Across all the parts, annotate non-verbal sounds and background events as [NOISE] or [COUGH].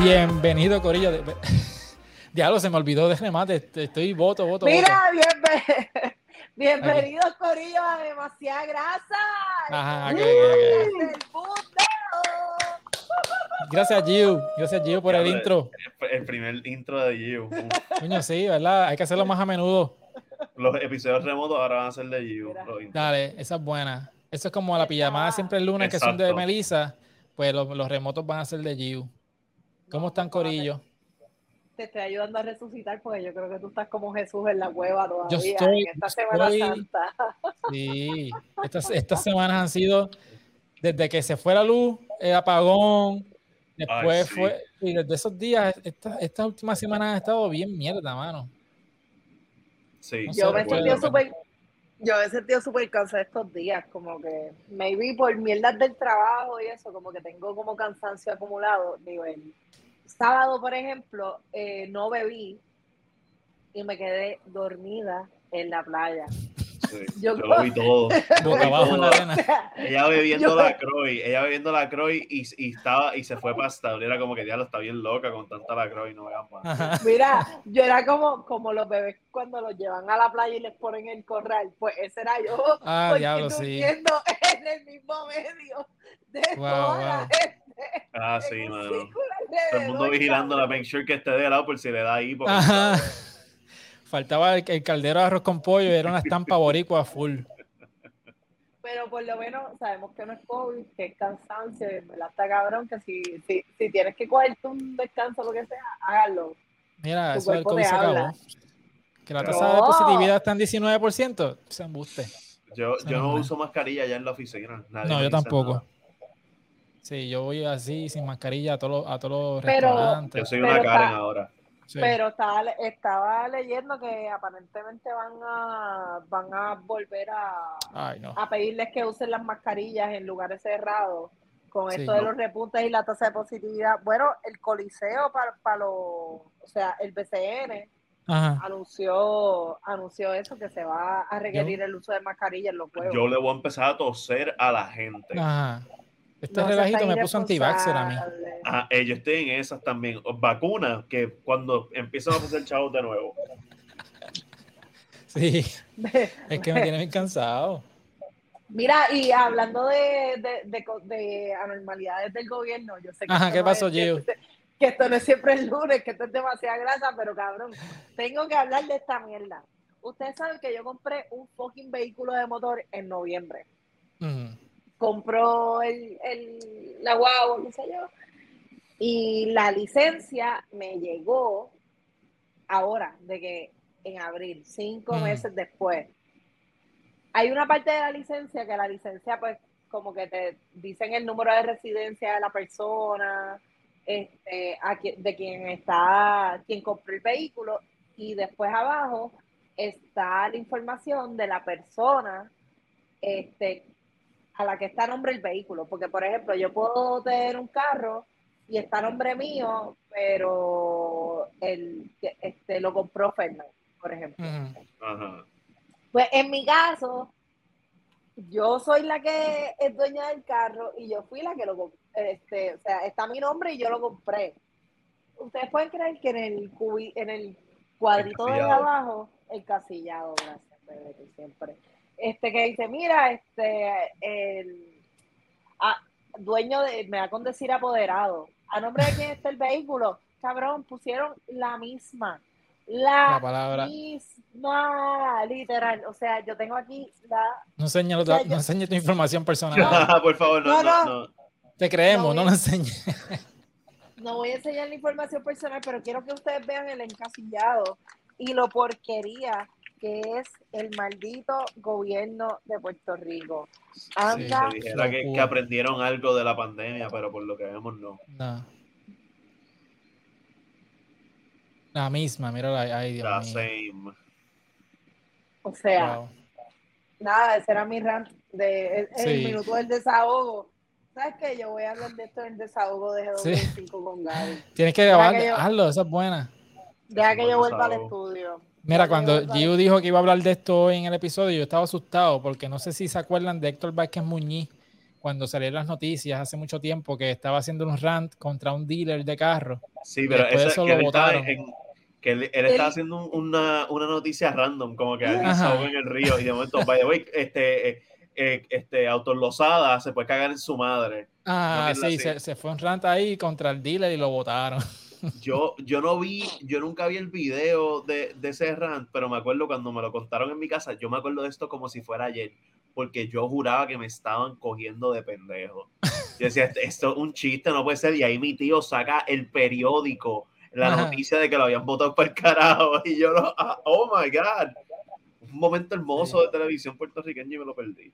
Bienvenido, Corillo. [LAUGHS] Diablo, se me olvidó de remate. Estoy voto, voto. Mira, [LAUGHS] bienvenido. Bienvenidos, Corillo, a Demasiada Grasa. Ajá, okay, okay, Gracias, Giu. Gracias, Giu, por el intro. El primer intro de Giu. [LAUGHS] Coño, sí, ¿verdad? Hay que hacerlo más a menudo. Los episodios remotos ahora van a ser de Giu. Dale, esa es buena. Eso es como la pijamada siempre el lunes, que son de Melissa. Pues los, los remotos van a ser de Giu. ¿Cómo están, Corillo? Te estoy ayudando a resucitar porque yo creo que tú estás como Jesús en la cueva todavía yo estoy, en esta Semana Santa. Sí, estas, estas semanas han sido desde que se fue la luz, el apagón, después fue, y desde esos días, estas esta últimas semanas han estado bien mierda, mano. Sí, yo me he sentido súper yo he sentido súper cansada estos días, como que maybe por mierdas del trabajo y eso, como que tengo como cansancio acumulado. Digo, sábado, por ejemplo, eh, no bebí y me quedé dormida en la playa [LAUGHS] yo, lo vi todo. [LAUGHS] abajo en la arena. Ella bebiendo la Croy, ella bebiendo la Croy y, y, estaba y se fue para Era como que ya lo está bien loca con tanta la Croy, no vean más. Mira, yo era como, como los bebés cuando los llevan a la playa y les ponen el corral. Pues ese era yo. Ah, diablo, sí. en el mismo medio de toda la gente. Ah, sí, mano. Todo el mundo vigilando la make sure que esté de lado por si le da ahí. Porque Faltaba el, caldero de arroz con pollo y era una estampa boricua full. Pero por lo menos sabemos que no es COVID, que es cansancio, ¿verdad? Está cabrón que si, si, si tienes que cogerte un descanso, lo que sea, hágalo. Mira, eso del COVID se acabó. Que la tasa de positividad está en 19%, se embuste. Yo, yo no uso mascarilla ya en la oficina. no, yo tampoco. Sí, yo voy así, sin mascarilla, a todos los, a todos los restaurantes. Yo soy una Karen ahora. Pero estaba, estaba leyendo que aparentemente van a van a volver a, a pedirles que usen las mascarillas en lugares cerrados con esto de los repuntes y la tasa de positividad. Bueno, el Coliseo para, para los, o sea, el BCN anunció anunció eso que se va a requerir el uso de mascarillas en los juegos. Yo le voy a empezar a toser a la gente. Ajá. Este relajito me puso anti-vaxxer a mí. Ah, eh, yo estoy en esas también. Vacunas, que cuando empiezan a hacer chavos de nuevo. Sí, es que me tiene bien cansado. Mira, y hablando de, de, de, anormalidades del gobierno, yo sé que. Ajá, ¿qué pasó, Gio? Que, esto no es siempre el lunes, que esto es demasiada grasa, pero cabrón, tengo que hablar de esta mierda. Ustedes saben que yo compré un fucking vehículo de motor en noviembre compró el, el, la guagua, qué sé yo, y la licencia me llegó ahora, de que en abril, cinco mm. meses después. Hay una parte de la licencia que la licencia, pues, como que te dicen el número de residencia de la persona, este, de quien está, quien compró el vehículo, y después abajo está la información de la persona este, a la que está a nombre el vehículo. Porque, por ejemplo, yo puedo tener un carro y está a nombre mío, pero el, este, lo compró Fernando, por ejemplo. Pues en mi caso, yo soy la que es dueña del carro y yo fui la que lo este, o sea, está mi nombre y yo lo compré. Ustedes pueden creer que en el en el cuadrito de abajo, el casillado, gracias, siempre este que dice, mira, este, el dueño de, me da con decir apoderado, a nombre de quién está el vehículo, cabrón, pusieron la misma, la, palabra. misma, literal, o sea, yo tengo aquí la... No enseña, no tu información personal. [LAUGHS] por favor, no, no, no, Te creemos, no, lo enseñes. [LAUGHS] No voy a enseñar la información personal, pero quiero que ustedes vean el encasillado y lo porquería que es el maldito gobierno de Puerto Rico. Anda, dijera que, aprendieron algo de la pandemia, pero por lo que vemos no. La misma, mira la, ay, la same. O sea, nada, ese era mi rant de el, minuto del desahogo. ¿Sabes qué? Yo voy a hablar de esto en el desahogo de G25 con Gaby. Tienes que grabar, hazlo, esa es buena. Deja que yo vuelva al estudio. Mira, cuando Giu dijo que iba a hablar de esto en el episodio, yo estaba asustado porque no sé si se acuerdan de Héctor Vázquez Muñiz, cuando salieron las noticias hace mucho tiempo que estaba haciendo un rant contra un dealer de carro. Sí, pero eso que lo votaron. que él, estaba haciendo una, una, noticia random, como que alguien se en el río y de momento, by the way, este, eh, eh, este, autolosada se puede cagar en su madre. Ah, sí, se, se, fue un rant ahí contra el dealer y lo votaron. [LAUGHS] Yo, yo no vi, yo nunca vi el video de, de ese rant, pero me acuerdo cuando me lo contaron en mi casa, yo me acuerdo de esto como si fuera ayer porque yo juraba que me estaban cogiendo de pendejo. Yo decía, esto es un chiste, no puede ser. Y ahí mi tío saca el periódico, la noticia de que lo habían votado para el carajo. Y yo, lo, ah, oh my God. Un momento hermoso de televisión puertorriqueña y me lo perdí.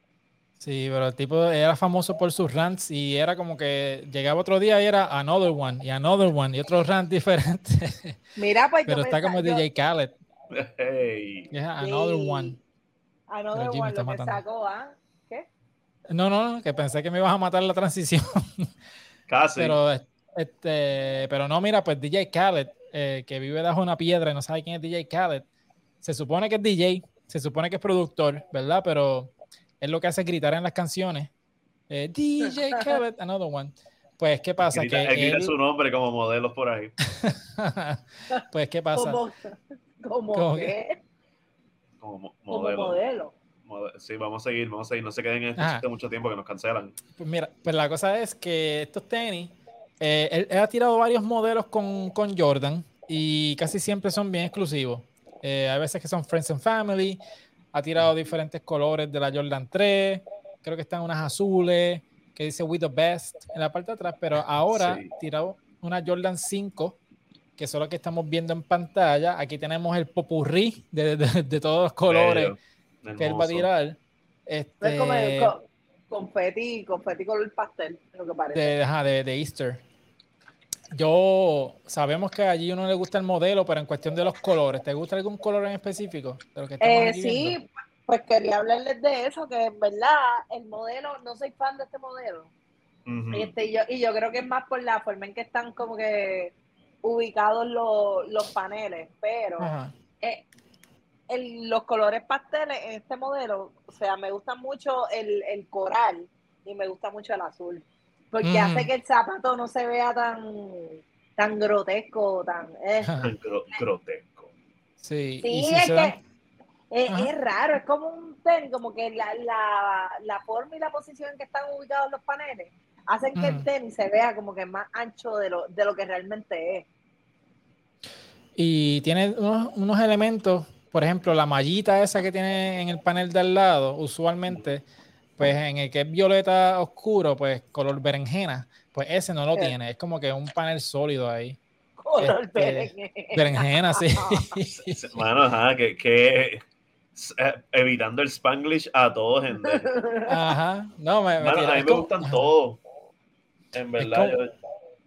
Sí, pero el tipo era famoso por sus rants y era como que llegaba otro día y era another one y another one y otro rant [LAUGHS] diferente. Mira, pues Pero está como DJ Khaled. Hey. another one. No, de igual lo que sacó, ¿ah? ¿Qué? No, no, que pensé que me ibas a matar la transición. [LAUGHS] Casi. Pero, este, pero no, mira, pues DJ Khaled, eh, que vive bajo una piedra y no sabe quién es DJ Khaled, se supone que es DJ, se supone que es productor, ¿verdad? Pero es lo que hace gritar en las canciones. Eh, [LAUGHS] DJ Khaled, another one. Pues, ¿qué pasa? que él... su nombre como modelos por ahí. [LAUGHS] pues, ¿qué pasa? ¿Cómo, ¿Cómo qué? como modelo. Sí, vamos a seguir, vamos a seguir. No se queden en este mucho tiempo que nos cancelan. Pues mira, pues la cosa es que estos tenis, eh, él, ha tirado varios modelos con, con, Jordan y casi siempre son bien exclusivos. Eh, hay veces que son Friends and Family. Ha tirado diferentes colores de la Jordan 3. Creo que están unas azules que dice We the Best en la parte de atrás, pero ahora ha tirado una Jordan 5 que son los que estamos viendo en pantalla. Aquí tenemos el popurrí de, de, todos los colores que él va a tirar. Este, es como el confeti, confeti color pastel, lo que parece. De, de, Easter. Yo sabemos que allí uno le gusta el modelo, pero en cuestión de los colores, ¿te gusta algún color en específico? eh, sí, pues quería hablarles de eso, que en verdad el modelo, no soy fan de este modelo. este, yo, y yo creo que es más por la forma en que están como que ubicados los, paneles, pero eh, los colores pasteles en este modelo, o sea, me gusta mucho el, coral y me gusta mucho el azul, porque hace que el zapato no se vea tan, tan grotesco, tan... Eh. grotesco. Sí, es que es, raro, es como un tenis, como que la, la, la forma y la posición en que están ubicados los paneles hacen que el tenis se vea como que más ancho de lo, de lo que realmente es. Y tiene unos, elementos, por ejemplo, la mallita esa que tiene en el panel de al lado, usualmente, pues en el que es violeta oscuro, pues color berenjena, pues ese no lo tiene, es como que un panel sólido ahí. Color este, berenjena. sí. [LAUGHS] [LAUGHS] Mano, ajá, que, que eh, evitando el spanglish a todos, gente. Ajá, no, me, me a mí me gustan todos. En verdad,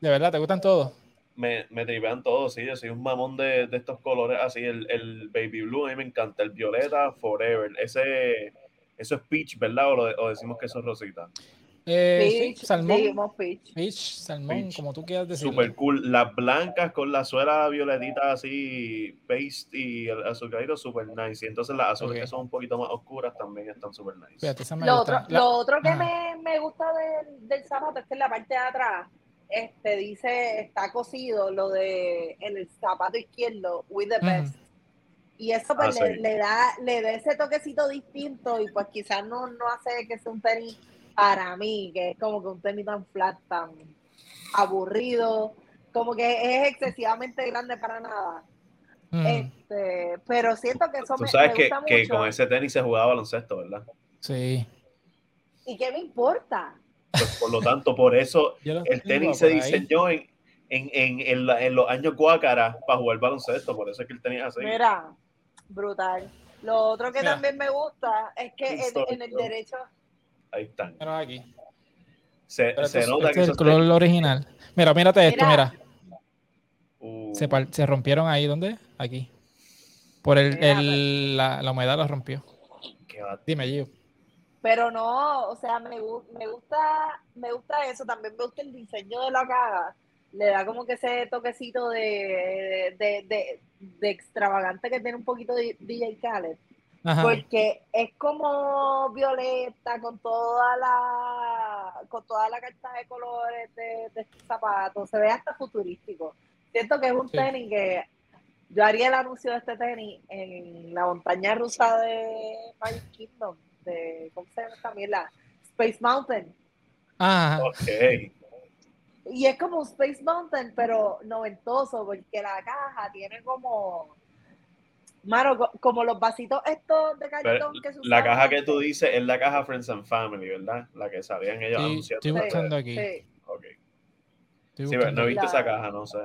¿De verdad te gustan todos? me, me tripean todos, sí, yo soy un mamón de, de, estos colores así, el, el, baby blue a mí me encanta, el violeta forever, ese, eso es peach, ¿verdad? O, o decimos que eso es rosita. Eh, peach, salmón, peach. peach. salmón, como tú quieras decir. Super cool, las blancas con la suela violetita así, paste y el azucarito, super nice, y entonces las azules que son un poquito más oscuras también están super nice. lo, otro, lo, otro, que me, me, gusta del, del zapato es que en la parte de atrás este dice, está cosido lo de en el zapato izquierdo, with the best. Y eso pues ah, le, da, le da ese toquecito distinto y pues quizás no, no hace que sea un tenis para mí, que es como que un tenis tan flat, tan aburrido, como que es excesivamente grande para nada. Este, pero siento que eso Tú sabes que, que con ese tenis se jugaba baloncesto, ¿verdad? Sí. ¿Y qué me importa? Pues, por lo tanto, por eso [LAUGHS] el tenis se diseñó en, en, en, en, los años guácara para jugar baloncesto, por eso es que el tenis así. Mira, brutal. Lo otro que también me gusta es que en, el derecho. Ahí están. Mira aquí. Se, se nota este que es el color original. Mira, mírate esto, mira. Uh. Se, se, rompieron ahí, ¿dónde? Aquí. Por el, el la, la, humedad los rompió. Dime, Gio. Pero no, o sea, me, me, gusta me gusta eso, también me gusta el diseño de la caja. Le da como que ese toquecito de, de, de, extravagante que tiene un poquito de DJ Khaled. Porque es como violeta con toda la con toda la carta de colores de, de este zapato, se ve hasta futurístico. Siento que es un tenis que yo haría el anuncio de este tenis en la montaña rusa de Magic Kingdom, de, ¿cómo se llama también? La Space Mountain. Ah. Ok. Y es como un Space Mountain, pero noventoso, porque la caja tiene como. Mano, co- como los vasitos estos de Pero cartón que se la caja que tú dices es la caja Friends and Family, ¿verdad? La que salían ellos Sí, anunciando. estoy buscando aquí. Sí, Ok. Estoy Sí, no he visto La- esa caja, no sé.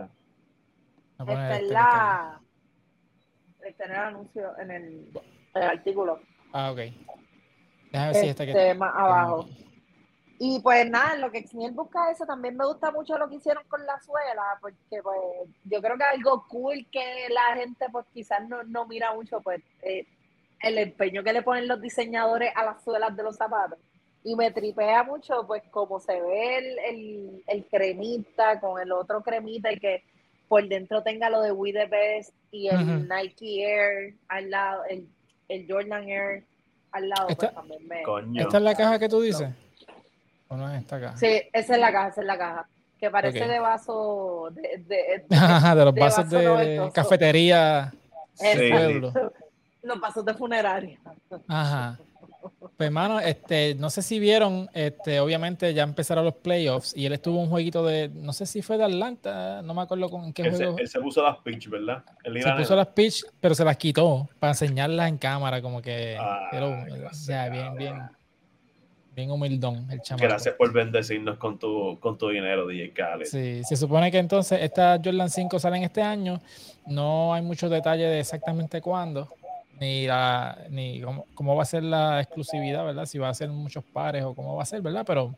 Esta es la. Este era el anuncio en el, el artículo. Ah, ok. Déjame ver si esta que Este, más abajo. Y pues nada, lo que Xniel busca eso, también me gusta mucho lo que hicieron con la suela, porque pues yo creo que algo cool que la gente pues quizás no, no mira mucho, pues eh, el empeño que le ponen los diseñadores a las suelas de los zapatos. Y me tripea mucho pues como se ve el, el, el cremita con el otro cremita y que por dentro tenga lo de We The Best y el. Nike Air al lado, el, el Jordan Air al lado, pues Esta- también me... Coño. ¿Esta es la caja que tú dices? ¿O no es esta caja? Sí, esa es la caja, esa es la caja. Que parece Ok. de vaso de, de- de- [LAUGHS] Ajá, de los de vasos vaso de, noventoso. cafetería Sí. pueblo. los vasos de funeraria. Ajá. Pues hermano, este, no sé si vieron, este, obviamente ya empezaron los playoffs y él estuvo un jueguito de, no sé si fue de Atlanta, no me acuerdo con en qué Él se, juego. él se puso las pitch, ¿verdad? El Se puso las pitch, pero se las quitó para enseñarlas en cámara, como que, Ah, pero, o sea, bien, bien, bien humildón el chamaco. Gracias por bendecirnos con tu, con tu dinero, DJ Khaled. Sí, se supone que entonces estas Jordan 5 salen este año. No hay muchos detalles de exactamente cuándo, ni, la, ni cómo, cómo va a ser la exclusividad, ¿verdad? Si va a ser muchos pares o cómo va a ser, ¿verdad? Pero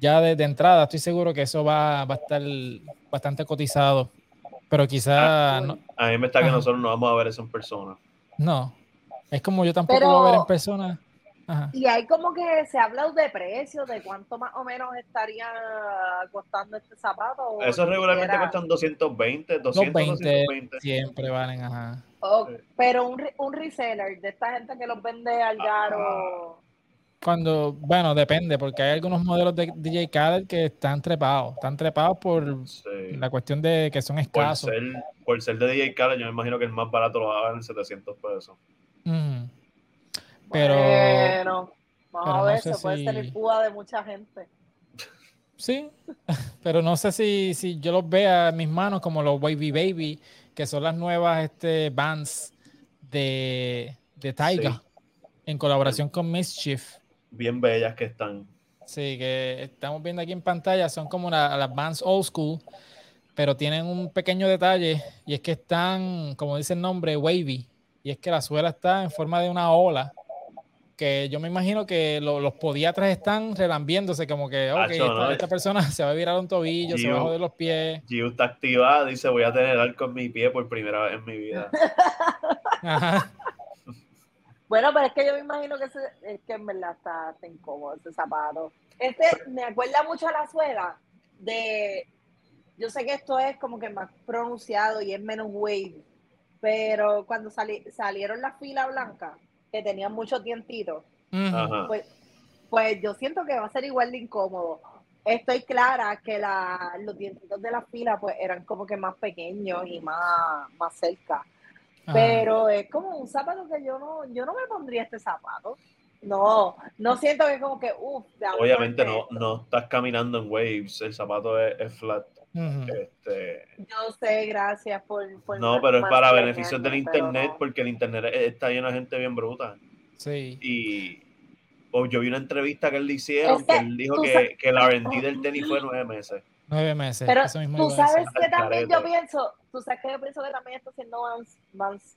ya de, de entrada estoy seguro que eso va, va a estar bastante cotizado. Pero quizá Ah, no, A mí me está que Ajá. nosotros no vamos a ver eso en persona. no. Es como yo tampoco Pero- lo voy a ver en persona. Ajá. Y hay como que se ha hablado de precios, de cuánto más o menos estaría costando este zapato. Eso regularmente cuestan 220, Los 200, 20 220. siempre valen, ajá. o- pero un, un reseller de esta gente que los vende al garo. Cuando, bueno, depende, porque hay algunos modelos de DJ Khaled que están trepados. Están trepados por Sí. la cuestión de que son Por escasos. ser, por ser de DJ Khaled, yo me imagino que el más barato lo dar en 700 pesos. Pero Bueno, vamos pero a no ver, sé se puede ser el púa de mucha gente. sí, [LAUGHS] pero no sé si, si yo los vea en mis manos como los Wavy Baby, que son las nuevas este, bands de, de Taiga, Sí. en colaboración con Mischief. Bien bellas que están. Sí, que estamos viendo aquí en pantalla, son como la- las bands old school, pero tienen un pequeño detalle y es que están, como dice el nombre, wavy, y es que la suela está en forma de una ola, que yo me imagino que lo- los podiatras están relambiéndose, como que, ok, Acho, esta, ¿no? esta persona [LAUGHS] se va a virar un tobillo, se va a joder los pies. Giu está activada, dice voy a tener arco en mi pie por primera vez en mi vida. [LAUGHS] Ajá. Bueno, pero es que yo me imagino que, ese- es que en verdad está, está incómodo ese zapato. Este me acuerda mucho a la suela de. Yo sé que esto es como que más pronunciado y es menos wave, pero cuando sali- salieron las filas blancas, que tenían muchos dientitos, Ujú. Ajá. pues, pues yo siento que va a ser igual de incómodo. Estoy clara que la, los dientitos de la fila pues eran como que más pequeños y más, más cerca. Ajá. Pero es como un zapato que yo no, yo no me pondría este zapato. No, no siento que como que, uff, Obviamente no, no estás caminando en waves, el zapato es, es flat. Este, Yo sé, gracias por... por no, pero es para beneficios del internet, no. porque el internet está lleno de gente bien bruta. Sí. Y o yo vi una entrevista que él le hicieron, Es que él dijo que, sabes- que el R&D del tenis fue nueve meses. Nueve meses. Pero eso mismo tú sabes que también yo pienso, tú sabes que yo pienso que también está haciendo Vans, Vans,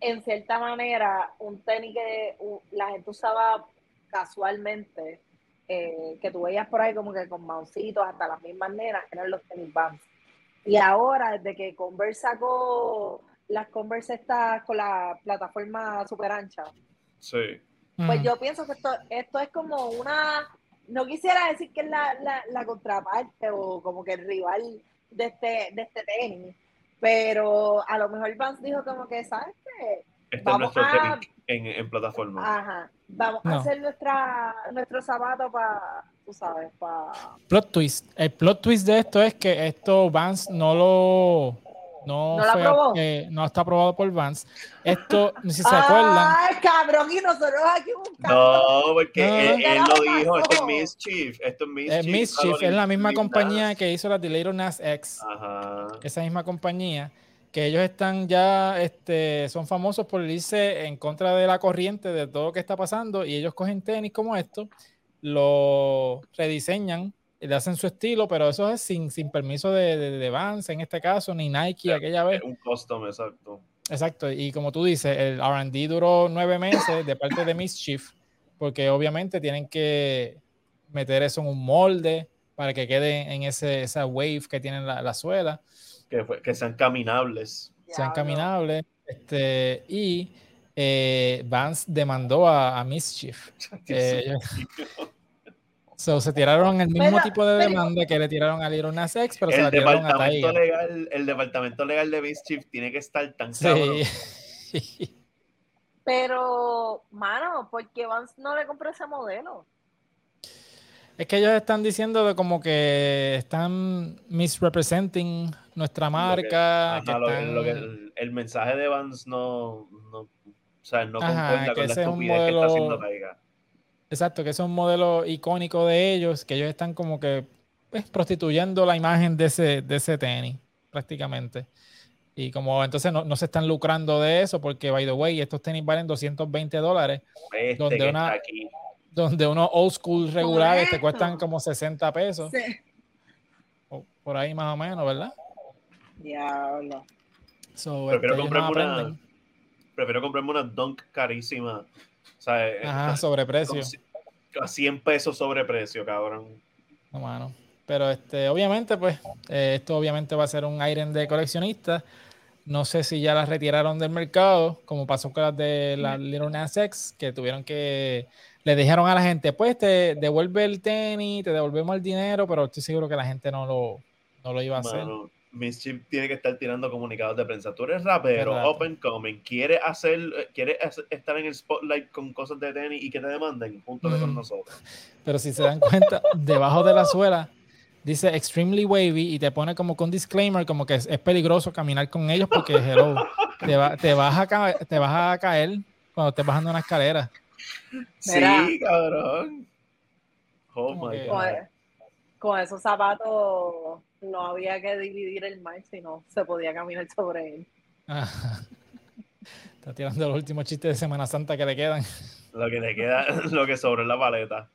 en cierta manera, un tenis que la gente usaba casualmente, eh, que tú veías por ahí como que con mausitos, hasta las mismas nenas, eran los tenis Vans. Y ahora, desde que Converse sacó las Converse estas con la plataforma super ancha, Sí. pues Ujú. yo pienso que esto, esto es como una, no quisiera decir que es la, la, la contraparte o como que el rival de este, de este tenis, pero a lo mejor Vance dijo como que, ¿sabes qué? Este es Vamos nuestro a- tenis en, en plataforma. Ajá, vamos No. a hacer nuestra, nuestro zapato para tú sabes, para... Plot twist. El plot twist de esto es que esto Vance no lo... No, ¿No, fue, no está aprobado por Vance. Esto, si se acuerdan. ¡Ay, cabrón! Y nosotros aquí. No, porque él, él lo dijo. Esto es Mischief. Esto es Mischief. Es Mischief. Es la misma compañía que hizo la Delay Nas X. Ajá. Esa misma compañía que ellos están ya, este, son famosos por irse en contra de la corriente de todo lo que está pasando y ellos cogen tenis como esto, lo rediseñan y le hacen su estilo, pero eso es sin, sin permiso de, de, Vance en este caso, ni Nike aquella vez. Un custom, exacto. Exacto, y como tú dices, el RD duró nueve meses de parte de Mischief, porque obviamente tienen que meter eso en un molde para que quede en ese, esa wave que tiene la, la suela que, sean caminables. Sean caminables. Este, y eh, Vance demandó a, Mischief. [LAUGHS] Eh, [LAUGHS] se tiraron el mismo tipo de demanda que le tiraron a Little Nas X, pero se la tiraron a Legal, el departamento legal de Mischief tiene que estar tan sí. [LAUGHS] Pero, mano, ¿por qué Vance no le compró ese modelo? Es que ellos están diciendo de como que están misrepresenting nuestra marca. el, mensaje de Vans no, no, o sea, no concuerda con la estupidez que está haciendo Taiga. Exacto, que es un modelo icónico de ellos, que ellos están como que pues, prostituyendo la imagen de ese, de ese tenis, prácticamente. Y como entonces no, no, se están lucrando de eso, porque, by the way, estos tenis valen 220 dólares. Este donde una, aquí donde unos old school regulares te cuestan como 60 pesos. Sí. por ahí más o menos, ¿verdad? Diablo. prefiero, comprarme una, prefiero comprarme una Dunk carísima. O sea, eh, Ajá, sobreprecio. A 100 pesos sobreprecio, cabrón. No, mano. Pero este, obviamente, pues, eh, esto obviamente va a ser un Iron de coleccionista. No sé si ya las retiraron del mercado, como pasó con las de la Little Nas X, que tuvieron que le dijeron a la gente, pues te devuelve el tenis, te devolvemos el dinero, pero estoy seguro que la gente no lo, no lo iba a hacer. Mischief tiene que estar tirando comunicados de prensa. Tú eres rapero, open coming, quiere hacer, quiere estar en el spotlight con cosas de tenis y que te demanden, junto con nosotros. [LAUGHS] Pero si se dan cuenta, debajo de la suela dice extremely wavy y te pone como con disclaimer, como que es, peligroso caminar con ellos porque hello, te, te, vas a te vas a caer cuando estés bajando una escalera. Sí, cabrón. Oh my God. Con, esos zapatos no había que dividir el mar, sino se podía caminar sobre él. [LAUGHS] Está tirando los últimos chistes de Semana Santa que le quedan. Lo que le queda, [LAUGHS] lo que sobre la paleta.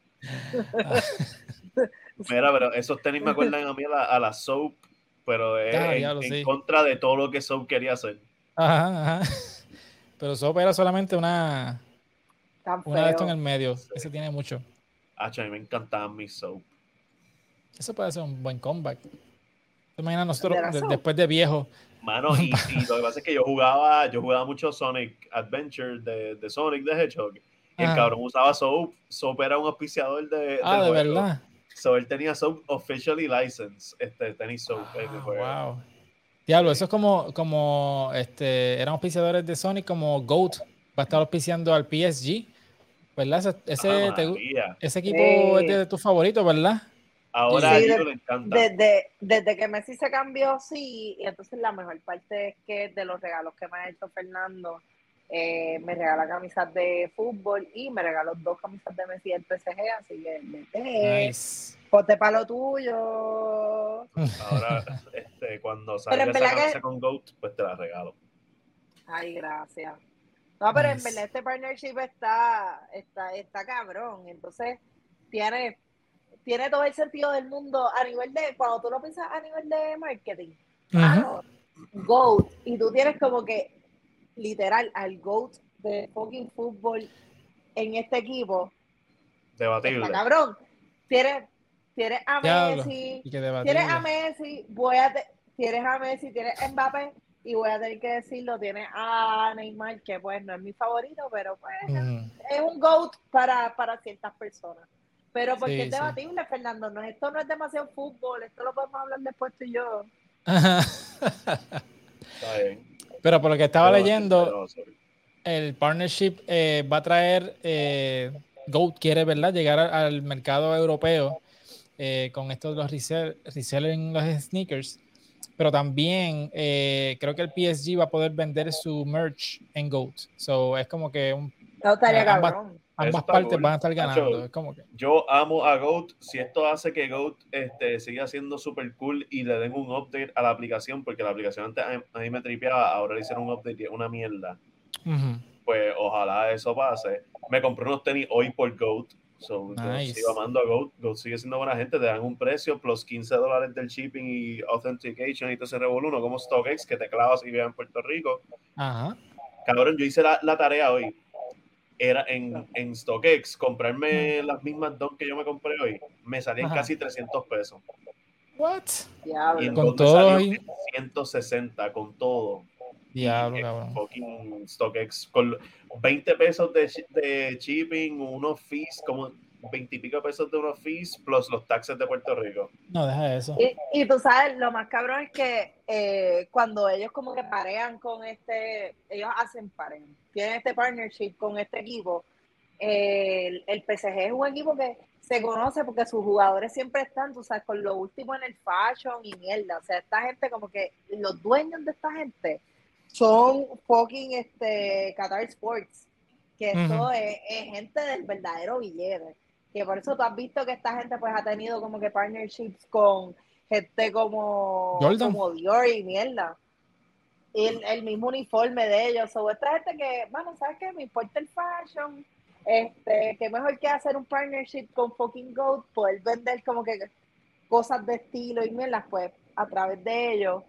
Mira, pero esos tenis me acuerdan a mí a la, Soap, pero es en, contra de todo lo que Soap quería hacer. Ajá, ajá. Pero Soap era solamente una, una de esto en el medio. Ese tiene mucho. Ah, a mí me encantaba mi soap. Eso puede ser un buen comeback. ¿Te imaginas nosotros después de viejo? Mano, y, lo que pasa es que yo jugaba, yo jugaba mucho Sonic Adventure de, de Sonic the Hedgehog. Y el cabrón usaba Soap. Soap era un auspiciador de. Ah, de verdad. So él tenía Soap officially licensed. Este, tenis Soap. Ah, wow. Diablo, eso es como, como este, eran auspiciadores de Sonic como GOAT. Va a estar auspiciando al PSG ¿Verdad? Ese, ese equipo es de tus favoritos, ¿verdad? Ahora sí, le encanta. Desde, desde que Messi se cambió, sí, y entonces la mejor parte es que de los regalos que me ha hecho Fernando, eh, me regala camisas de fútbol y me regaló dos camisas de Messi del PSG, así que vete, nice. ponte para lo tuyo. Ahora, este, cuando salga esa camisa con GOAT, pues te la regalo. Ay, gracias. No, pero en verdad este partnership está, está, está cabrón. Entonces, tiene, tiene todo el sentido del mundo a nivel de, cuando tú lo piensas a nivel de marketing, claro, GOAT, y tú tienes como que, literal, al GOAT de fucking fútbol en este equipo. Debatible. Está cabrón. Tienes, tienes a Messi, tienes a Messi, voy a, tienes a Messi, tienes a Mbappé, y voy a tener que decirlo, tiene a Neymar, que pues no es mi favorito, pero pues es un GOAT para, para ciertas personas. Pero porque es debatible, Fernando, no, esto no es demasiado fútbol, esto lo podemos hablar después tú y yo. Pero por lo que estaba leyendo, el partnership eh, va a traer eh, GOAT quiere, ¿verdad?, llegar al mercado europeo eh, con estos los resellers en los sneakers. Pero también eh, creo que el PSG va a poder vender su merch en GOAT. So es como que un, ambas, partes van a estar ganando. es como que... Yo amo a GOAT. Si esto hace que GOAT este, siga siendo super cool y le den un update a la aplicación, porque la aplicación antes a mí me tripeaba, ahora le hicieron un update y es una mierda. Pues ojalá eso pase. Me compré unos tenis hoy por GOAT So, sigo amando a Goat. Goat sigue siendo buena gente. Te dan un precio plus 15 dólares del shipping y authentication y todo ese revoluno como StockX que te clavas y vives en Puerto Rico. Ajá. Cabrón, yo hice la, tarea hoy. Era en, en StockX, comprarme las mismas dos que yo me compré hoy. Me salían casi 300 pesos. What? Y con todo. 160 con todo. Diablo, cabrón. Fucking StockX con 20 pesos de, de shipping, unos fees, como 20 y pico pesos de unos fees, plus los taxes de Puerto Rico. No, deja eso. Y, y tú sabes, lo más cabrón es que eh, cuando ellos como que parean con este, ellos hacen paren, tienen este partnership con este equipo, eh, el, el PSG es un equipo que se conoce porque sus jugadores siempre están, tú sabes, con lo último en el fashion y mierda. O sea, esta gente como que los dueños de esta gente son fucking este, Qatar Sports, que esto es, gente del verdadero billete. Que por eso tú has visto que esta gente pues ha tenido como que partnerships con gente como, como Dior y mierda. Y el, mismo uniforme de ellos. O esta gente que, bueno, ¿sabes qué? Me importa el fashion. Este, que mejor que hacer un partnership con fucking Goat, poder vender como que cosas de estilo y mierda, pues a través de ellos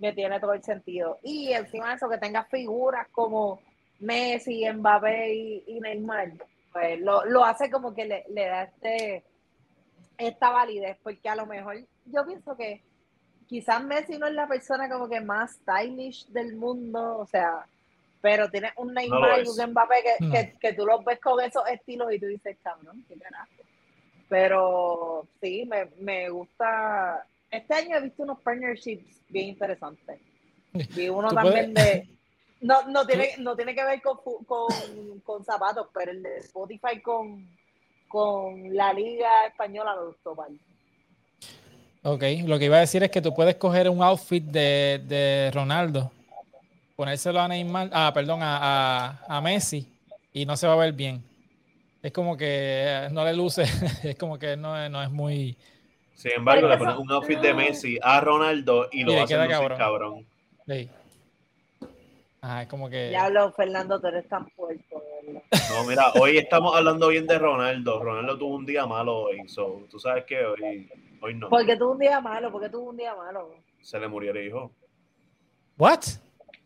me tiene todo el sentido. Y encima de eso, que tenga figuras como Messi, Mbappé y, Neymar, pues lo, hace como que le, da este esta validez, porque a lo mejor yo pienso que quizás Messi no es la persona como que más stylish del mundo, o sea, pero tiene un Neymar y un Mbappé que, que, tú los ves con esos estilos y tú dices, cabrón, qué carajo. Pero sí, me, me gusta este año he visto unos partnerships bien interesantes. Vi uno también de. No, no, tiene, no tiene que ver con, con, con, zapatos, pero el de Spotify con, con la Liga Española lo gustó Ok, lo que iba a decir es que tú puedes coger un outfit de, de Ronaldo, ponérselo a Neymar, ah, perdón, a, a, a Messi y no se va a ver bien. Es como que no le luce, [LAUGHS] es como que no, no es muy, sin embargo, le pones un outfit de Messi a Ronaldo y lo hace cabrón. cabrón. Sí. Ajá, es como que. Ya hablo, Fernando, tú eres tan fuerte. No, mira, hoy estamos hablando bien de Ronaldo. Ronaldo tuvo un día malo hoy. So, tú sabes que hoy, hoy no. ¿Por qué tuvo un día malo? ¿Por qué tuvo un día malo? Se le murió el hijo. ¿What?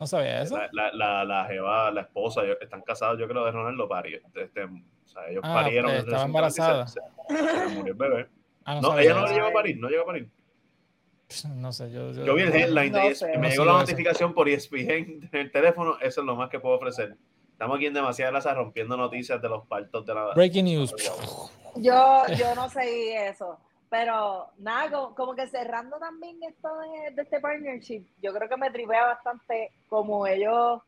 No sabía eso. La, la, la, jeva, la esposa, están casados, yo creo, de Ronaldo parió. Este, o sea, ellos ah, parieron. Pues, estaba embarazada. Se, se, murió el bebé. Ah, no, ella no llegó a París, no llegó a París. [LAUGHS] No sé, yo, yo, vi el headline de me llegó la notificación por ESPN en el teléfono, eso es lo más que puedo ofrecer. Estamos aquí en demasiada grasa rompiendo noticias de los partos de la. Breaking news. Yo, yo no sé eso, pero nada, como, que cerrando también esto de, este partnership, yo creo que me tripea bastante como ellos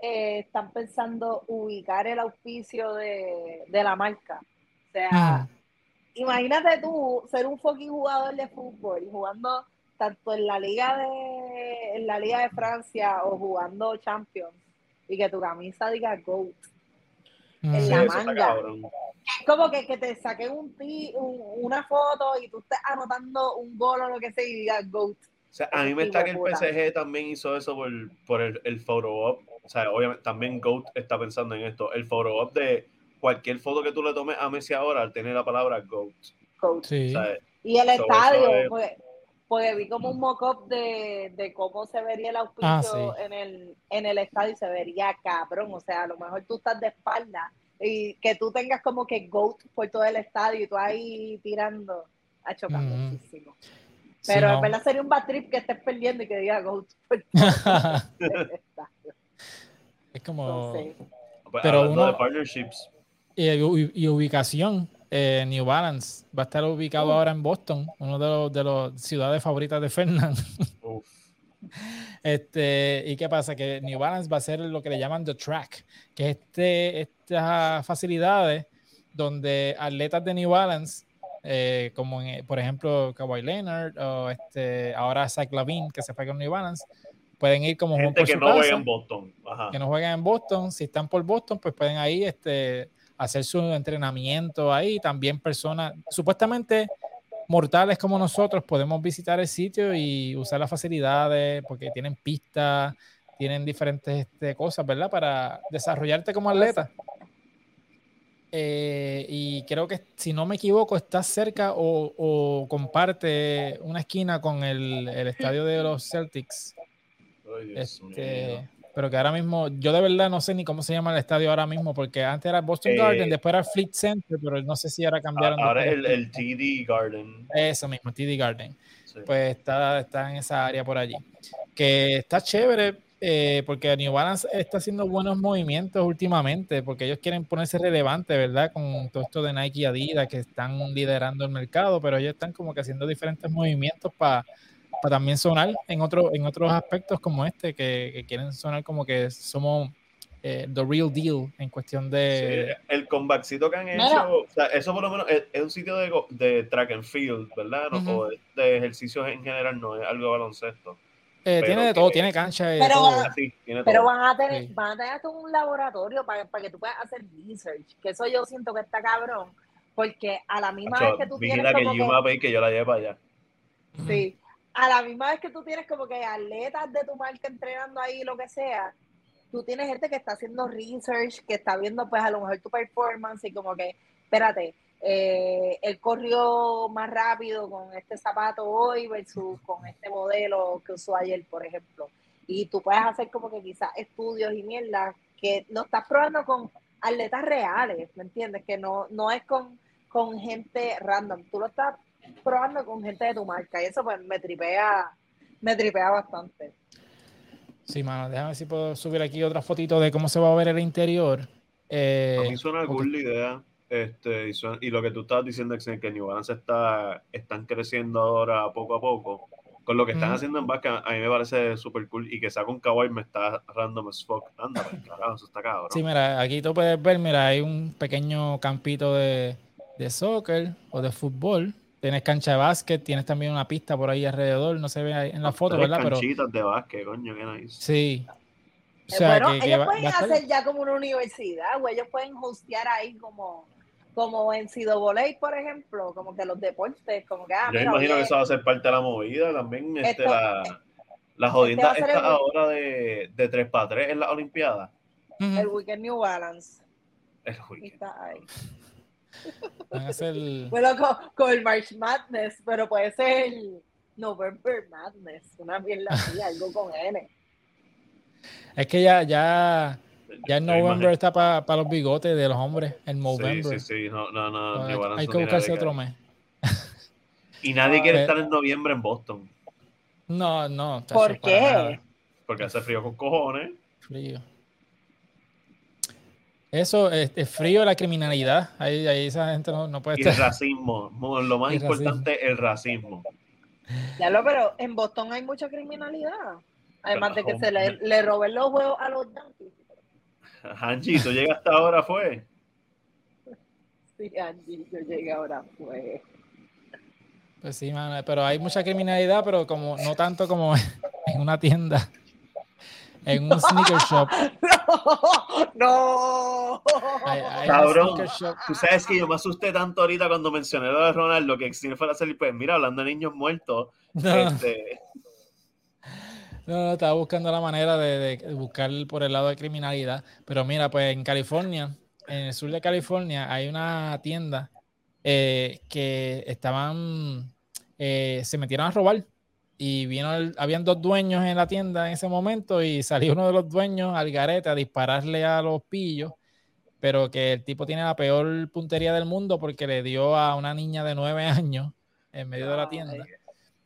eh, están pensando ubicar el auspicio de, de la marca. O sea, ah imagínate tú ser un fucking jugador de fútbol y jugando tanto en la liga de en la liga de Francia o jugando Champions y que tu camisa diga GOAT en la manga. Como que, que te saquen un, una foto y tú estés anotando un gol o lo que sea y diga GOAT. O sea, a mí me está que el PSG también hizo eso por, por el, el photo op. O sea, obviamente también GOAT está pensando en esto. El photo op de cualquier foto que tú le tomes a Messi ahora, al tener la palabra GOAT. y el estadio, pues, pues, vi como un mock-up de, de, cómo se vería el auspicio ah, en, el, en el estadio y se vería cabrón. O sea, a lo mejor tú estás de espalda y que tú tengas como que GOAT por todo el estadio y tú ahí tirando. Ha chocado muchísimo. Pero en verdad sería un bad trip que estés perdiendo y que diga GOAT [LAUGHS] por todo el estadio. Es como... Pues, pero uno... de partnerships, y, ubicación, eh, New Balance va a estar ubicado ahora en Boston, uno de los, de los ciudades favoritas de Fernand. [LAUGHS] Este, ¿Y qué pasa? Que New Balance va a ser lo que le llaman The Track, que es este, estas facilidades donde atletas de New Balance, eh, como por ejemplo Kawhi Leonard o este, ahora Zach Lavin, que se fue con New Balance, pueden ir como gente que no juega en Boston. Que no juegan en Boston. Si están por Boston, pues pueden ahí este, hacer su entrenamiento ahí. También personas, supuestamente mortales como nosotros, podemos visitar el sitio y usar las facilidades porque tienen pistas, tienen diferentes este, cosas, ¿verdad? Para desarrollarte como atleta. Eh, y creo que, si no me equivoco, está cerca o, comparte una esquina con el, estadio de los Celtics. este, pero que ahora mismo, yo de verdad no sé ni cómo se llama el estadio ahora mismo, porque antes era Boston eh, Garden, después era Fleet Center, pero no sé si ahora cambiaron. Ahora es el, TD Garden. Eso mismo, TD Garden. Pues está, está en esa área por allí. Que está chévere, eh, porque New Balance está haciendo buenos movimientos últimamente, porque ellos quieren ponerse relevante, ¿verdad? Con todo esto de Nike y Adidas que están liderando el mercado, pero ellos están como que haciendo diferentes movimientos para también sonar en, otro, en otros aspectos como este, que, quieren sonar como que somos eh, the real deal en cuestión de... el comebackcito que han hecho, o sea, eso por lo menos es, un sitio de, de, track and field, ¿verdad? o de ejercicios en general, no es algo de baloncesto. Eh, tiene de todo, tiene cancha. Pero, Van, pero van a tener, van a tener un laboratorio para, para, que tú puedas hacer research. Que eso yo siento que está cabrón. Porque a la misma vez que tú tienes. Como que, que yo la lleve allá. Sí. A la misma vez que tú tienes como que atletas de tu marca entrenando ahí, lo que sea, tú tienes gente que está haciendo research, que está viendo pues a lo mejor tu performance y como que, espérate, eh, él corrió más rápido con este zapato hoy versus con este modelo que usó ayer, por ejemplo. Y tú puedes hacer como que quizás estudios y mierda que lo estás probando con atletas reales, ¿me entiendes? Que no, no es con, con gente random, tú lo estás probando con gente de tu marca y eso pues me tripea, me tripea bastante. Sí, mano, déjame ver si puedo subir aquí otra fotito de cómo se va a ver el interior. Eh, a mí suena cool idea. Este, y, lo que tú estabas diciendo es que New Balance está, están creciendo ahora poco a poco. Con lo que están haciendo en Vasca, a mí me parece súper cool. Y que saca un kawaii me está random as fuck. Anda, carajo, eso está cabrón. Sí, mira, aquí tú puedes ver, mira, hay un pequeño campito de, de soccer o de fútbol. Tienes cancha de básquet, tienes también una pista por ahí alrededor, no se ve ahí en la foto, ¿verdad? Pero de básquet, coño, qué nice. Sí. O sea, bueno, ellos pueden hacer ya como una universidad, o ellos pueden hostear ahí como como en Sido Voley, por ejemplo, como que los deportes, como que... Ah, Yo imagino que eso va a ser parte de la movida también, este, la, la jodida está ahora de, de 3 para 3 en la Olimpiada. El Weekend New Balance. El Weekend. Está ahí. Van a ser... Bueno, con, el March Madness, pero puede ser el November Madness, una mierda así, algo con N. Es que ya, ya ya en November está para los bigotes de los hombres. En November. Sí, sí, sí. No, no, no. hay que buscarse otro mes. Y nadie quiere estar en noviembre en Boston. No, no. ¿Por qué? Porque hace frío con cojones. Frío. Eso, es, frío la criminalidad. Ahí, ahí esa gente no, puede estar. Y el racismo. Lo más [LAUGHS] importante, el racismo. Ya lo, pero en Boston hay mucha criminalidad. Además de que se le, le roben los huevos a los Yankees. Angie, ¿tú llegaste ahora fue? Sí, Angie, yo llegué ahora fue. Pues sí, man, pero hay mucha criminalidad, pero como no tanto como [LAUGHS] en una tienda, en un sneaker shop. [LAUGHS] No, Cabrón, tú sabes que yo me asusté tanto ahorita cuando mencioné lo de Ronaldo que si no fuera a salir, pues mira, hablando de niños muertos, este, no, estaba buscando la manera de, buscar por el lado de criminalidad. Pero mira, pues en California, en el sur de California, hay una tienda eh, que estaban, eh, se metieron a robar y vino habían dos dueños en la tienda en ese momento y salió uno de los dueños al garete a dispararle a los pillos, pero que el tipo tiene la peor puntería del mundo porque le dio a una niña de nueve años en medio de la tienda.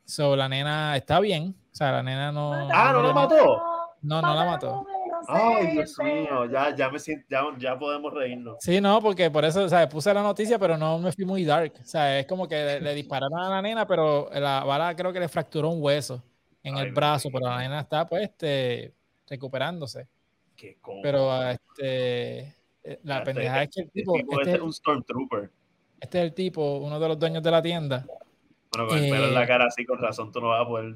So, la nena está bien, o sea, la nena no. Ah, no, la mató. No, no la mató. Ay, Dios mío, ya, ya, me siento, ya, ya, podemos reírnos. Sí, no, porque por eso, o sea, puse la noticia, pero no me fui muy dark. O sea, es como que le, dispararon a la nena, pero la bala creo que le fracturó un hueso en el brazo, pero la nena está, pues, este, recuperándose. Qué pero, este, eh, la pendeja es que el tipo. este, este es un Stormtrooper. Este es el tipo, uno de los dueños de la tienda. Bueno, con el pelo en la eh, cara así, con razón, tú no vas a poder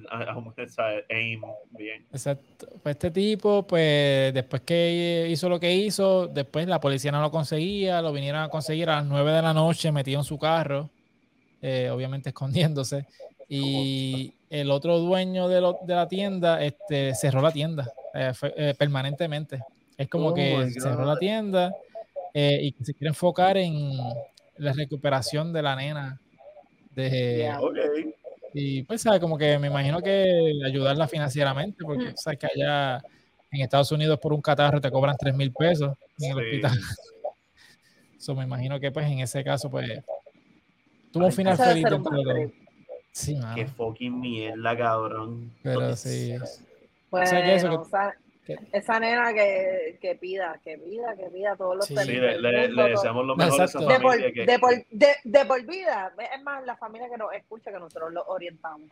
aim bien. Exacto. Pues este tipo, pues después que hizo lo que hizo, después la policía no lo conseguía, lo vinieron a conseguir a las 9 de la noche, metido en su carro, eh, obviamente [LAUGHS] escondiéndose. Y el otro dueño de, de la tienda este, cerró la tienda eh, permanentemente. Es como oh que cerró la tienda y se quiere enfocar en la recuperación de la nena de, Y pues, ¿sabes? Como que me imagino que ayudarla financieramente, porque mm. sabes que allá en Estados Unidos por un catarro te cobran 3 mil pesos en el hospital. [LAUGHS] Eso me imagino que pues en ese caso pues tuvo un final feliz dentro de Sí, Qué fucking mierda, cabrón. Pero sí. Pues, eso, esa nena que, que, pida, que pida, que pida todos los sí. sí le, le, deseamos lo mejor a esa de por, de, por, de, de por, vida. Es más, la familia que nos escucha que nosotros lo orientamos.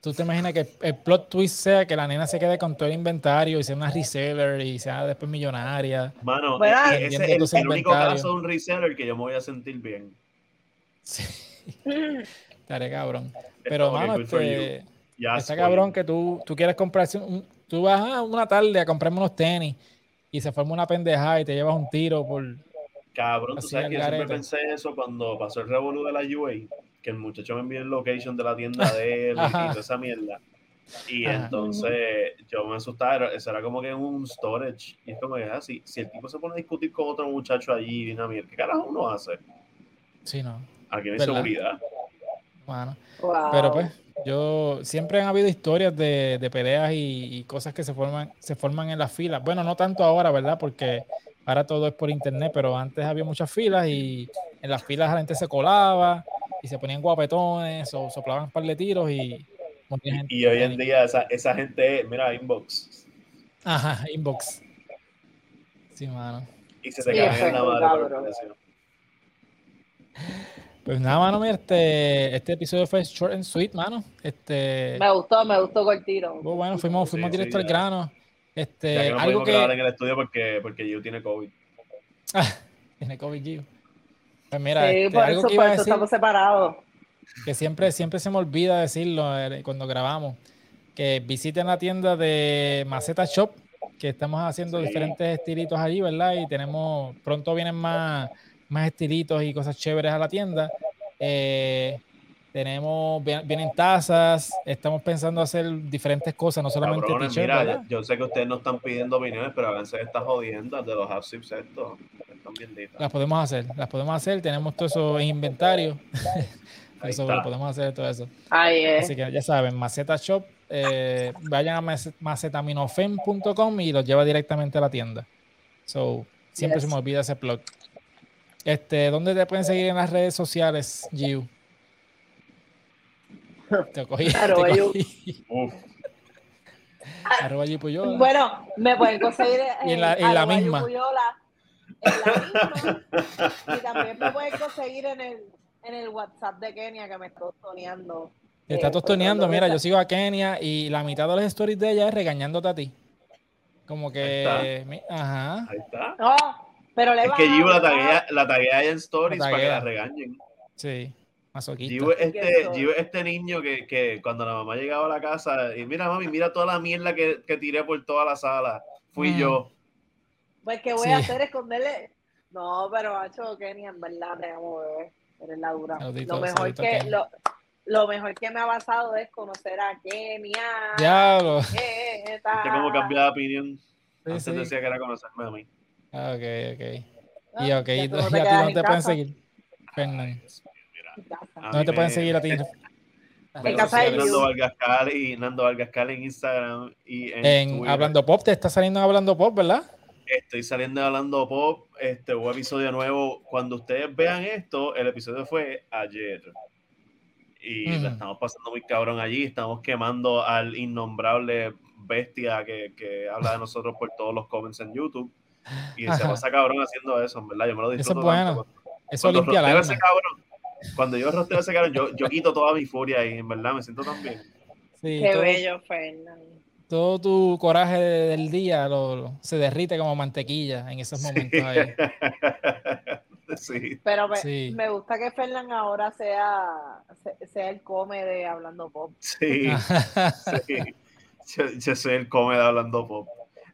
¿Tú te imaginas que el plot twist sea que la nena se quede con todo el inventario y sea una reseller y sea después millonaria? Mano, ese es el, único caso de un reseller que yo me voy a sentir bien. Sí. Estaré cabrón. Pero, mano, este, está cabrón que tú, tú quieres comprarse un, tú vas a una tarde a comprarme unos tenis y se forma una pendejada y te llevas un tiro por. Cabrón, tú sabes que yo siempre pensé eso cuando pasó el revolú de la UA, que el muchacho me envió el location de la tienda [LAUGHS] de él y toda esa mierda. Y entonces yo me asustaba, eso era como que un storage. Y es como que así, ah, si el tipo se pone a discutir con otro muchacho allí, una mierda, ¿qué carajo uno hace? Sí, no. Aquí no hay seguridad. Bueno, pero pues, yo siempre han habido historias de, de peleas y, cosas que se forman, se forman en las filas. Bueno, no tanto ahora, ¿verdad? Porque ahora todo es por internet, pero antes había muchas filas y en las filas la gente se colaba y se ponían guapetones o soplaban un par de tiros y... Y, hoy en día esa, esa gente, mira, inbox. Ajá, inbox. Sí, mano. Y se te cae en la madre pues nada, mano, este, este episodio fue short and sweet, mano. Este, me gustó, me gustó cortito. Oh, bueno, fuimos, fuimos directo al grano. Este, ya que no algo que... grabar en el estudio porque, porque Gio tiene COVID. Ah, [LAUGHS] tiene COVID Gio. Pues mira, sí, este, por algo eso, que iba por eso estamos separados. Que siempre, siempre se me olvida decirlo eh, cuando grabamos. Que visiten la tienda de Maceta Shop, que estamos haciendo diferentes estilitos allí, ¿verdad? Y tenemos, pronto vienen más más estilitos y cosas chéveres a la tienda. Eh, tenemos, vienen tazas, estamos pensando hacer diferentes cosas, no solamente Cabrones, mira, yo sé que ustedes no están pidiendo opiniones, pero háganse estas jodiendas de los half estos. Están bien Las podemos hacer, las podemos hacer, tenemos todo eso en inventario. [LAUGHS] eso lo podemos hacer todo eso. Así que ya saben, Maceta Shop, eh, vayan a macetaminofen.com y los lleva directamente a la tienda. So, siempre se me olvida ese plug. Este, ¿Dónde te pueden seguir en las redes sociales, Giu? Te cogí. Arroba [LAUGHS] Arroba Bueno, me pueden conseguir [LAUGHS] en, la, en la misma. en la misma. Y también me pueden conseguir en el, en el WhatsApp de Kenia que me está tostoneando. Te está eh, tostoneando, mira, yo sigo a Kenia y la mitad de las stories de ella es regañándote a ti. Como que. Ahí está. Ajá. Ahí está. Oh, pero le es que Givo la taguea, la taguea en stories para que la regañen. Sí. Givo este, este niño que, que, cuando la mamá llegaba a la casa y mira mami, mira toda la mierda que, que tiré por toda la sala. Fui mm. yo. Pues que voy a hacer esconderle. No, pero macho, Kenny, en verdad te amo, bebé. Eres la dura. lo mejor que lo, lo, mejor que me ha pasado es conocer a Kenia. Diablo. ¿Qué cómo cambió de opinión? Antes decía que era conocerme a mí. Ah, ok, ok. Ah, y ok, ¿y, [LAUGHS] a ti dónde te pueden seguir? Fernan. ¿Dónde te pueden seguir a ti? En casa de Nando Vargas Cali, Nando Vargas Cali en Instagram y en, en Hablando Pop, te está saliendo Hablando Pop, ¿verdad? Estoy saliendo Hablando Pop, este un episodio nuevo. Cuando ustedes vean esto, el episodio fue ayer. Y la estamos pasando muy cabrón allí. Estamos quemando al innombrable bestia que, que habla de nosotros por todos los comments en YouTube. Y se pasa cabrón haciendo eso, ¿verdad? Yo me lo disfruto. Eso es bueno. Eso limpia la ese cabrón, Cuando yo rosteo a ese cabrón, yo, yo quito toda mi furia y en verdad me siento tan bien. Sí, Qué bello, Fernando. todo tu coraje del día lo, se derrite como mantequilla en esos momentos ahí. [LAUGHS] Sí. Pero me, gusta que Fernán ahora sea, sea el come de Hablando Pop. Sí, [LAUGHS] Yo, soy el come de Hablando Pop.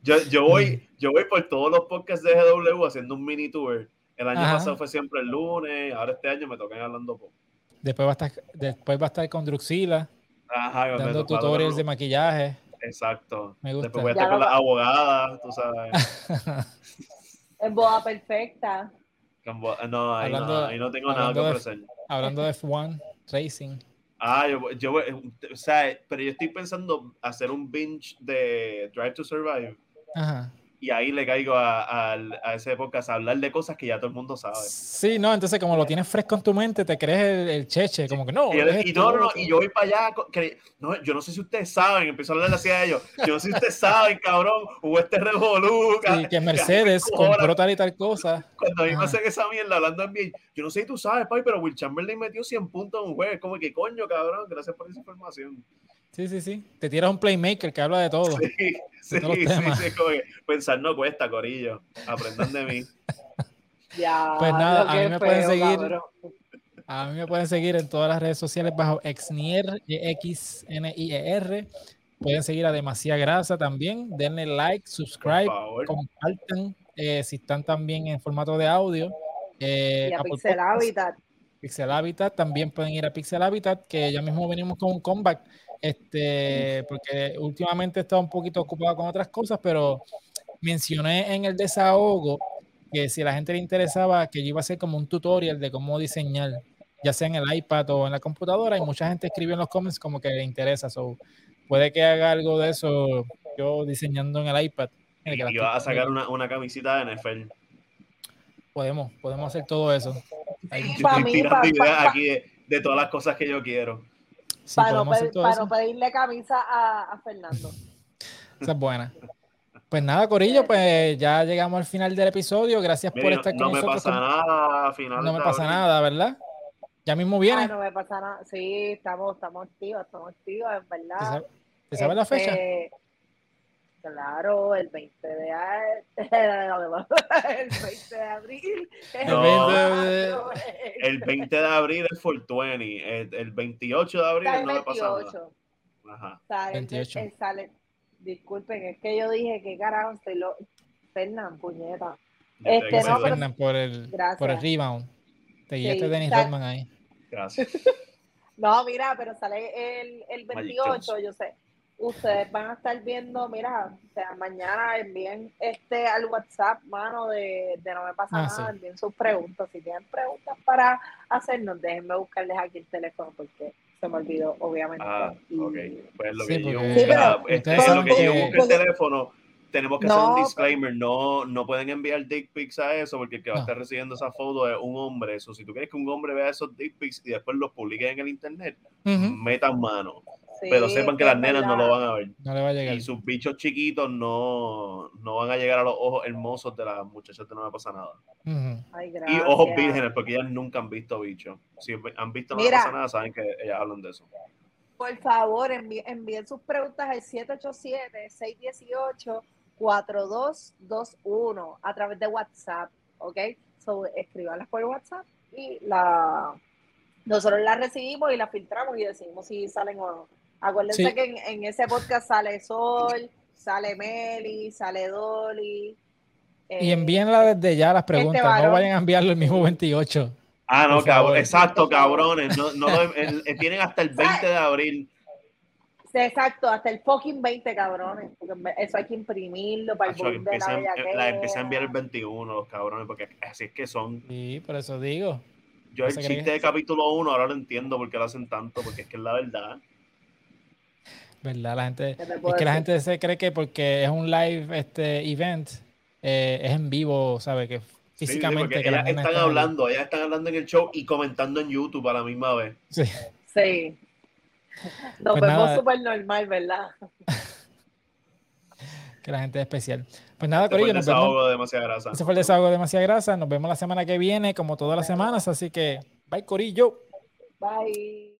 Yo, yo, voy, yo voy por todos los podcasts de GW haciendo un mini tour. El año pasado fue siempre el lunes, ahora este año me toca Hablando Pop. Después va a estar, después va a estar con Druxila, dando tutorials de maquillaje. Exacto. Me gusta. Después voy a estar con la abogada, tú sabes. [LAUGHS] en boda perfecta. No, ahí, no, ahí no tengo nada que ofrecer. Hablando de F1 Racing. Ah, yo, yo, o sea, pero yo estoy pensando hacer un binge de Drive to Survive. Ajá y ahí le caigo a, a, esa época a hablar de cosas que ya todo el mundo sabe. Sí, no, entonces como lo tienes fresco en tu mente, te crees el, cheche, como que no. Y, no, no, y yo voy para allá, no, yo no sé si ustedes saben, empezó a hablar así a ellos, yo no sé si ustedes saben, cabrón, hubo este revolú. Sí, que Mercedes compró tal y tal cosa. Cuando a mí me hacen esa mierda hablando en bien, yo no sé si tú sabes, pai, pero Will Chamberlain metió 100 puntos en un juego, como que coño, cabrón, gracias por esa información. Sí, sí, sí. Te tiras un playmaker que habla de todo. Sí, sí, sí, pensar no cuesta, Corillo. Aprendan de mí. [LAUGHS] Ya, pues nada, a mí me pueden seguir. A mí me pueden seguir en todas las redes sociales bajo Xnier, X N I E R. Pueden seguir a Demasiada Grasa también. Denle like, subscribe, compartan eh, si están también en formato de audio. Eh, y a Pixel Habitat. Pixel Habitat también pueden ir a Pixel Habitat, que ya mismo venimos con un comeback este, porque últimamente he estado un poquito ocupado con otras cosas, pero mencioné en el desahogo que si a la gente le interesaba que yo iba a hacer como un tutorial de cómo diseñar, ya sea en el iPad o en la computadora, y mucha gente escribió en los comments como que le interesa, so, puede que haga algo de eso yo diseñando en el iPad. y va a sacar una, una camisita de NFL. Podemos, podemos hacer todo eso. estoy tirando ideas aquí de todas las cosas que yo quiero para, no, pedirle camisa a, Fernando. [LAUGHS] Esa es buena. Pues nada, Corillo, pues ya llegamos al final del episodio. Gracias por estar con nosotros. No me pasa nada, final No me pasa nada, ¿verdad? Ya mismo viene. Ah, no me pasa nada. Sí, estamos, estamos activos, estamos activos, en verdad. ¿Te sabes la fecha? Claro, el 20 de, [LAUGHS] el 20 de abril. el 20 de abril es for 20. El, 28 de abril no me pasa nada. Ajá. Sale, 28. Sale, disculpen, es que yo dije que carajo estoy lo. Fernán, puñeta. Este, no, Fernán, por el, por el rebound. Te guiaste sí, Dennis Rodman ahí. Gracias. [LAUGHS] no, mira, pero sale el, el 28, yo sé ustedes van a estar viendo, mira, o sea, mañana envíen este al WhatsApp, mano, de, de No Me Pasa ah, Nada, envíen sus preguntas. Si tienen preguntas para hacernos, déjenme buscarles aquí el teléfono porque se me olvidó, obviamente. Ah, ok. Pues lo que yo este, lo que yo busque el teléfono, tenemos que hacer un disclaimer, no, no pueden enviar dick pics a eso porque el que va a estar recibiendo esa foto es un hombre. Eso, si tú quieres que un hombre vea esos dick pics y después los publique en el internet, metan mano pero sepan que las nenas no lo van a ver. No le va a llegar. Y sus bichos chiquitos no, no van a llegar a los ojos hermosos de las muchachas de No Me Pasa Nada. y ojos vírgenes, porque ellas nunca han visto bichos. Si han visto No Me Pasa Nada, saben que ellas hablan de eso. Por favor, envíen sus preguntas al 787-618-4221 a través de WhatsApp, ¿ok? So, escríbanlas por WhatsApp y la nosotros las recibimos y las filtramos y decimos si salen o no. Acuérdense que en, ese podcast sale Sol, sale Meli, sale Dolly. y envíenla desde ya las este preguntas, no vayan a enviarlo el mismo 28. Ah, no, cabrón, exacto, cabrones. No, no tienen hasta el 20 de abril. Exacto, hasta el fucking 20, cabrones. Porque eso hay que imprimirlo para el boom de la La empecé a enviar el 21, los cabrones, porque así es que son. Sí, por eso digo. Yo el chiste de capítulo 1 ahora lo entiendo porque lo hacen tanto, porque es que es la verdad. ¿Verdad? La gente, es que la gente se cree que porque es un live este event, eh, es en vivo, ¿sabe? Que físicamente. que ellas están hablando, ellas están hablando en el show y comentando en YouTube a la misma vez. Sí. Sí. Nos pues vemos súper normal, ¿verdad? [LAUGHS] que la gente es especial. Pues nada, Corillo. Ese fue el desahogo de demasiada grasa. Ese fue el desahogo de demasiada grasa. Nos vemos la semana que viene, como todas las semanas. Así que, bye, Corillo. Bye.